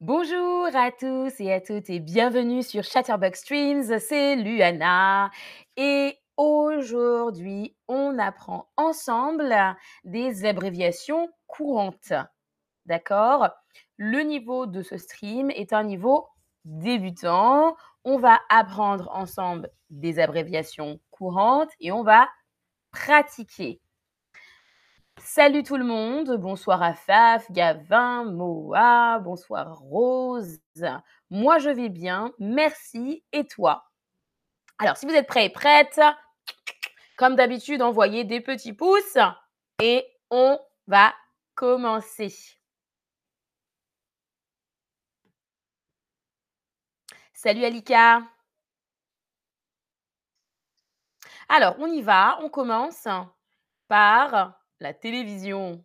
Bonjour à tous et à toutes et bienvenue sur Chatterbox Streams, c'est Luana et aujourd'hui on apprend ensemble des abréviations courantes. D'accord? Le niveau de ce stream est un niveau débutant. On va apprendre ensemble des abréviations courantes et on va pratiquer. Salut tout le monde, bonsoir à Faf, Gavin, Moa, bonsoir Rose. Moi je vais bien, merci. Et toi? Alors si vous êtes prêts et prêtes, comme d'habitude, envoyez des petits pouces et on va commencer. Salut Alika. Alors, on y va, on commence par la télévision.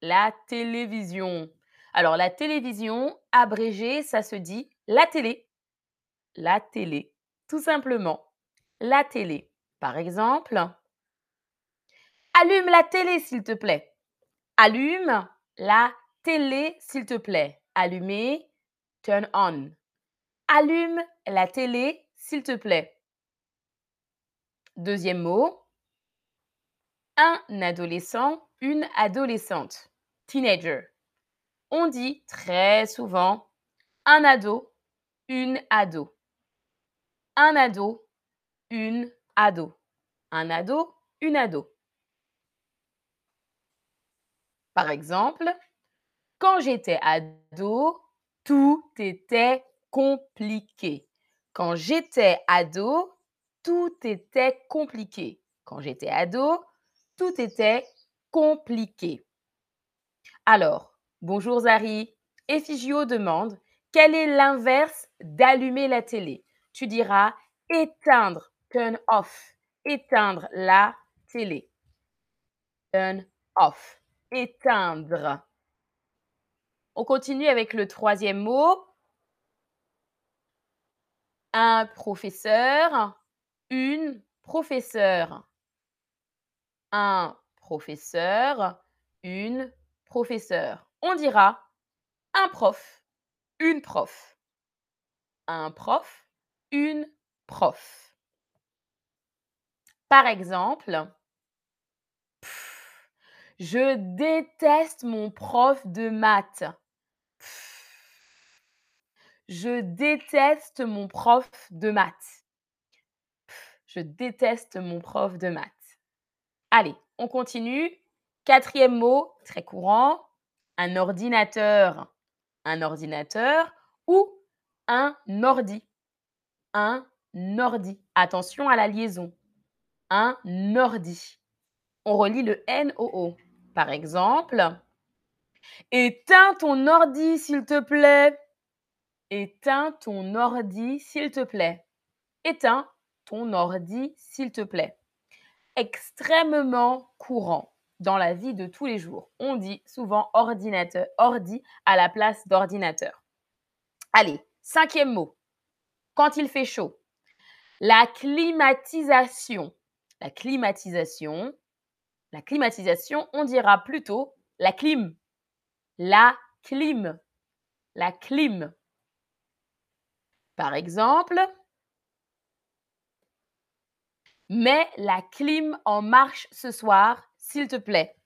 La télévision. Alors, la télévision, abrégé, ça se dit la télé. La télé, tout simplement. La télé. Par exemple, allume la télé, s'il te plaît. Allume la télé, s'il te plaît. Allumer, turn on. Allume la télé, s'il te plaît. Deuxième mot, un adolescent, une adolescente, teenager. On dit très souvent un ado, une ado. Un ado, une ado. Un ado, une ado. Par exemple, quand j'étais ado, tout était compliqué. Quand j'étais ado, tout était compliqué. Quand j'étais ado, tout était compliqué. Alors, bonjour Zari. Efigio demande quel est l'inverse d'allumer la télé? Tu diras éteindre, turn off, éteindre la télé. Turn off, éteindre. On continue avec le troisième mot. Un professeur, une professeure un professeur, une professeure. On dira un prof, une prof. Un prof, une prof. Par exemple, je déteste mon prof de maths. Je déteste mon prof de maths. Je déteste mon prof de maths. Allez, on continue. Quatrième mot, très courant, un ordinateur. Un ordinateur ou un ordi? Un ordi. Attention à la liaison. Un ordi. On relit le N-O-O. Par exemple, éteins ton ordi, s'il te plaît. Éteins ton ordi, s'il te plaît. Éteins ton ordi, s'il te plaît extrêmement courant dans la vie de tous les jours. On dit souvent ordinateur, ordi à la place d'ordinateur. Allez, cinquième mot. Quand il fait chaud. La climatisation. La climatisation. La climatisation, on dira plutôt la clim. La clim. La clim. Par exemple, Mets la clim en marche ce soir, s'il te plaît.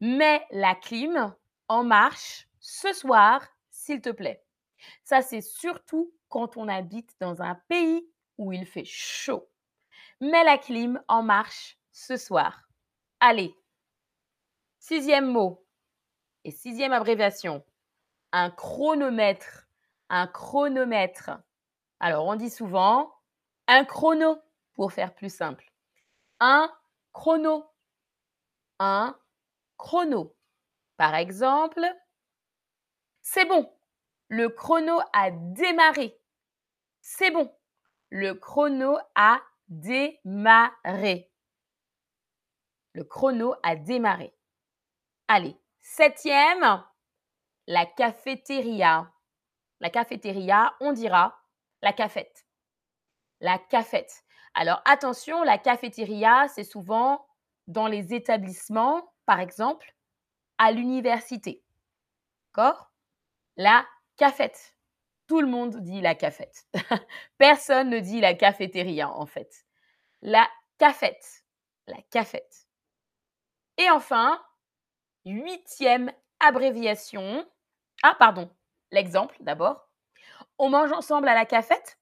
Mets la clim en marche ce soir, s'il te plaît. Ça, c'est surtout quand on habite dans un pays où il fait chaud. Mets la clim en marche ce soir. Allez. Sixième mot et sixième abréviation. Un chronomètre. Un chronomètre. Alors, on dit souvent un chrono pour faire plus simple. Un chrono. Un chrono. Par exemple, c'est bon. Le chrono a démarré. C'est bon. Le chrono a démarré. Le chrono a démarré. Allez, septième, la cafétéria. La cafétéria, on dira la cafette. La cafette. Alors attention, la cafétéria, c'est souvent dans les établissements, par exemple, à l'université. D'accord? La cafette. Tout le monde dit la cafette. Personne ne dit la cafétéria, en fait. La cafette. La cafette. Et enfin, huitième abréviation. Ah, pardon. L'exemple d'abord. On mange ensemble à la cafette?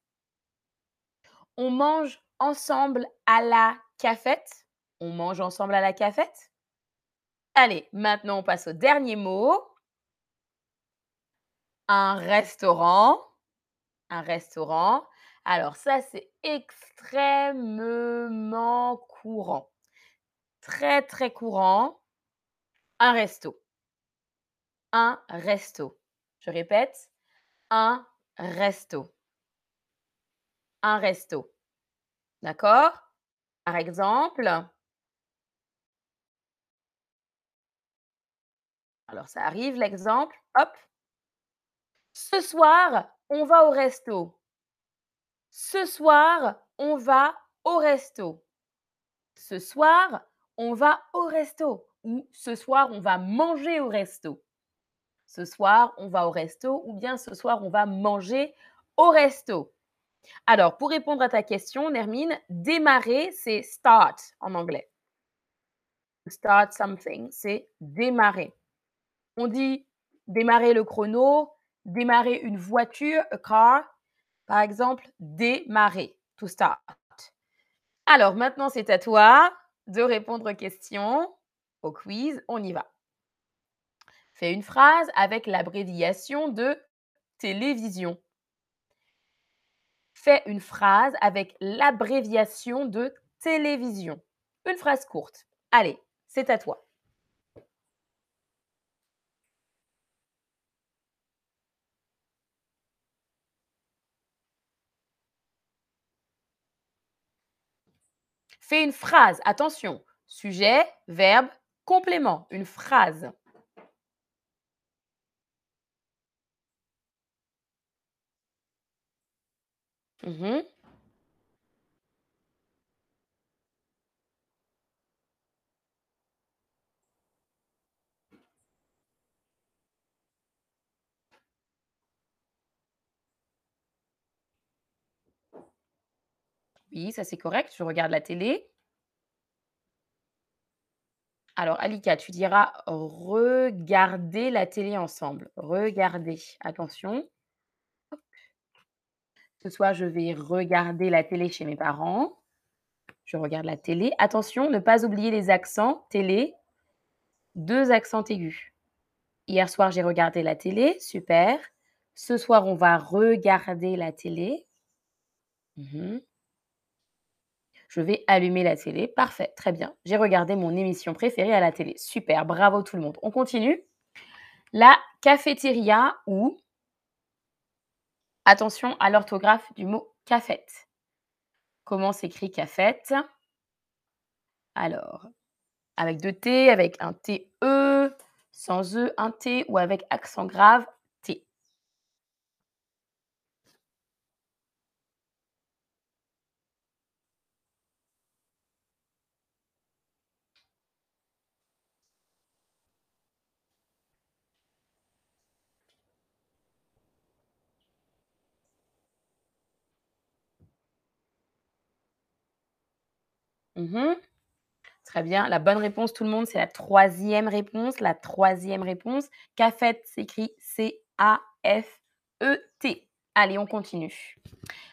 On mange ensemble à la cafette? On mange ensemble à la cafette? Allez, maintenant on passe au dernier mot. Un restaurant. Un restaurant. Alors ça, c'est extrêmement courant. Très, très courant. Un resto. Un resto. Je répète, un resto. Un resto. D'accord? Par exemple, alors ça arrive l'exemple, hop. Ce soir, on va au resto. Ce soir, on va au resto. Ce soir, on va au resto. Ou ce soir, on va manger au resto. Ce soir, on va au resto. Ou bien ce soir, on va manger au resto. Alors, pour répondre à ta question, Nermine, démarrer, c'est start en anglais. Start something, c'est démarrer. On dit démarrer le chrono, démarrer une voiture, a car. Par exemple, démarrer, to start. Alors, maintenant, c'est à toi de répondre aux questions, au quiz. On y va. Fais une phrase avec l'abréviation de télévision. Fais une phrase avec l'abréviation de télévision. Une phrase courte. Allez, c'est à toi. Fais une phrase. Attention. Sujet, verbe, complément. Une phrase. Mhm. Oui, ça c'est correct. Je regarde la télé. Alors, Alika, tu diras regarder la télé ensemble. Regarder. Attention. Ce soir, je vais regarder la télé chez mes parents. Je regarde la télé. Attention, ne pas oublier les accents. Télé. Deux accents aigus. Hier soir, j'ai regardé la télé. Super. Ce soir, on va regarder la télé. Mhm. Je vais allumer la télé. Parfait, très bien. J'ai regardé mon émission préférée à la télé. Super, bravo tout le monde. On continue. La cafétéria ou attention à l'orthographe du mot cafette. Comment s'écrit cafette Alors, avec deux T, avec un T-E, sans E, un T ou avec accent grave, Mhm. Très bien. La bonne réponse, tout le monde, c'est la troisième réponse. La troisième réponse. CAFET s'écrit C-A-F-E-T. Allez, on continue.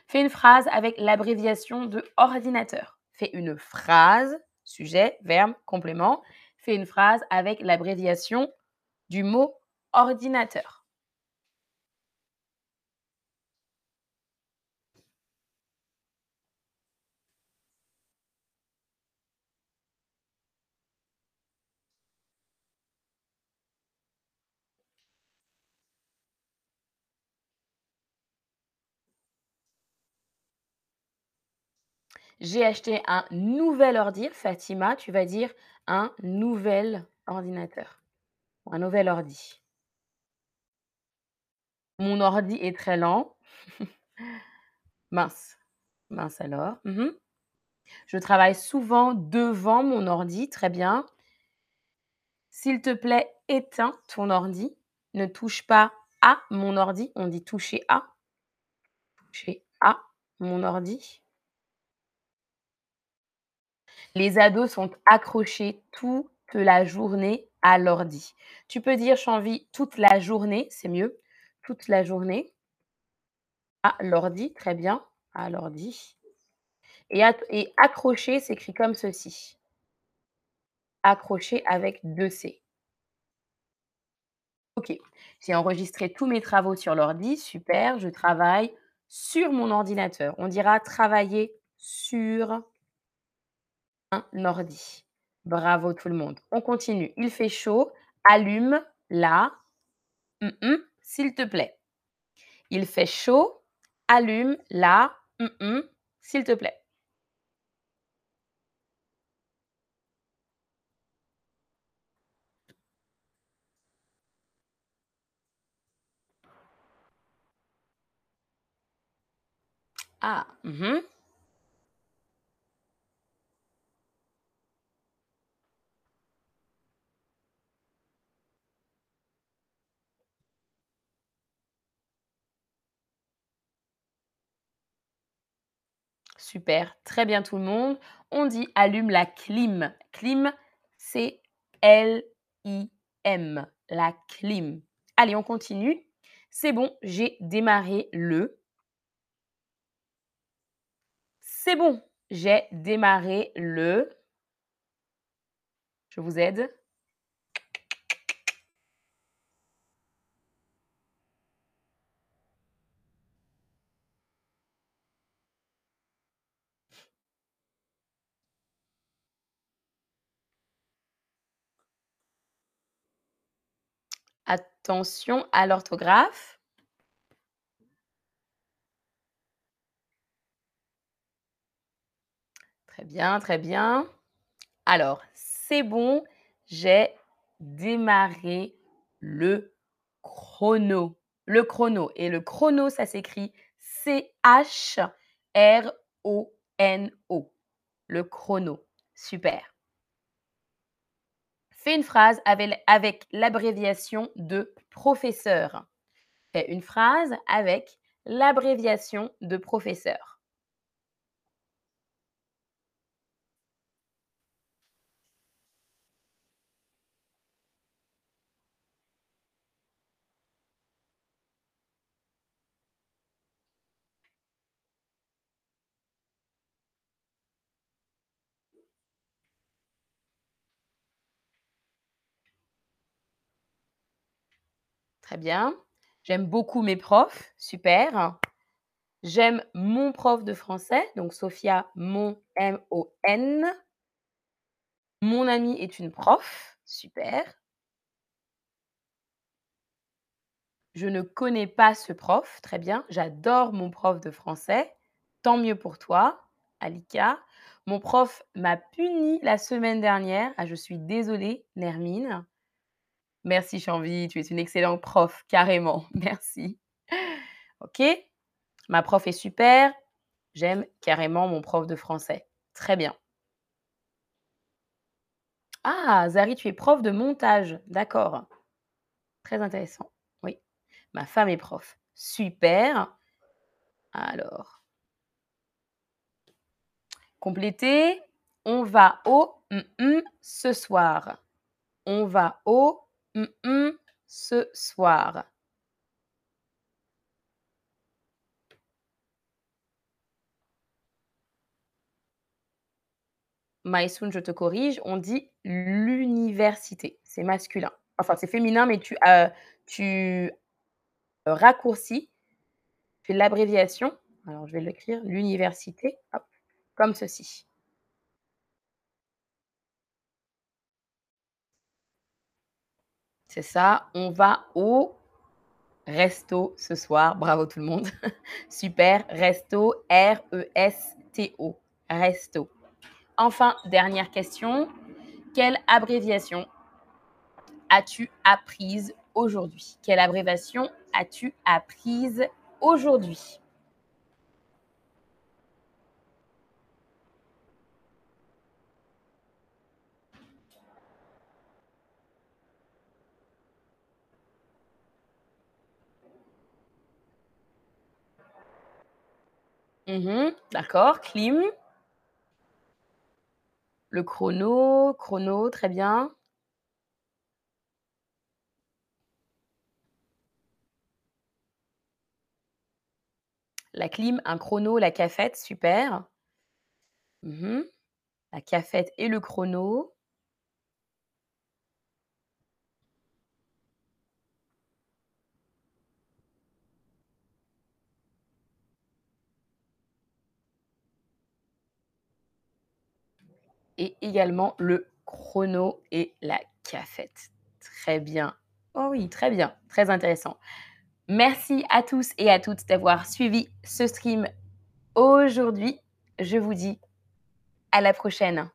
Fais une phrase avec l'abréviation de ordinateur. Fais une phrase, sujet, verbe, complément. Fais une phrase avec l'abréviation du mot ordinateur. J'ai acheté un nouvel ordi. Fatima, tu vas dire un nouvel ordinateur. Un nouvel ordi. Mon ordi est très lent. Mince. Mince alors. Mmh Je travaille souvent devant mon ordi. Très bien. S'il te plaît, éteins ton ordi. Ne touche pas à mon ordi, on dit toucher à. Toucher à mon ordi. Les ados sont accrochés toute la journée à l'ordi. Tu peux dire envie toute la journée, c'est mieux. Toute la journée. À l'ordi, très bien. À l'ordi. Et, et accroché s'écrit comme ceci. Accroché avec deux C. OK. J'ai enregistré tous mes travaux sur l'ordi. Super. Je travaille sur mon ordinateur. On dira travailler sur un ordi. Bravo tout le monde. On continue. Il fait chaud. Allume la. S'il te plaît. Il fait chaud. Allume la. S'il te plaît. Ah, Super, très bien tout le monde. On dit allume la clim. Clim, c'est L-I-M, la clim. Allez, on continue. C'est bon, j'ai démarré le. C'est bon, j'ai démarré le. Je vous aide. Attention à l'orthographe. Très bien, très bien. Alors, c'est bon, j'ai démarré le chrono. Le chrono. Et le chrono, ça s'écrit C-H-R-O-N-O. Le chrono. Super. Fais une phrase avec, l'abréviation de professeur. Fais une phrase avec l'abréviation de professeur. Très bien. J'aime beaucoup mes profs. Super. J'aime mon prof de français. Donc, Sophia, mon M-O-N. Mon amie est une prof. Super. Je ne connais pas ce prof. Très bien. J'adore mon prof de français. Tant mieux pour toi, Alika. Mon prof m'a puni la semaine dernière. Ah, je suis désolée, Nermine. Merci Chanvi, tu es une excellente prof, carrément. Merci. OK Ma prof est super. J'aime carrément mon prof de français. Très bien. Ah, Zari, tu es prof de montage. D'accord. Très intéressant. Oui. Ma femme est prof. Super. Alors. Compléter. On va au ce soir. On va au ce soir. Maïsoun, je te corrige, on dit l'université. C'est masculin. Enfin, c'est féminin, mais tu, euh, tu raccourcis, tu fais l'abréviation. Alors, je vais l'écrire, l'université, comme ceci. C'est ça. On va au resto ce soir. Bravo tout le monde. Super. Resto. R-E-S-T-O. Resto. Enfin, dernière question. Quelle abréviation as-tu apprise aujourd'hui? Quelle abréviation as-tu apprise aujourd'hui? Mmh D'accord, clim. Le chrono, chrono, très bien. La clim, un chrono, la cafette, super. Mmh La cafette et le chrono. Et également le chrono et la cafette. Très bien. Oh oui, très bien, très intéressant. Merci à tous et à toutes d'avoir suivi ce stream aujourd'hui. Je vous dis à la prochaine.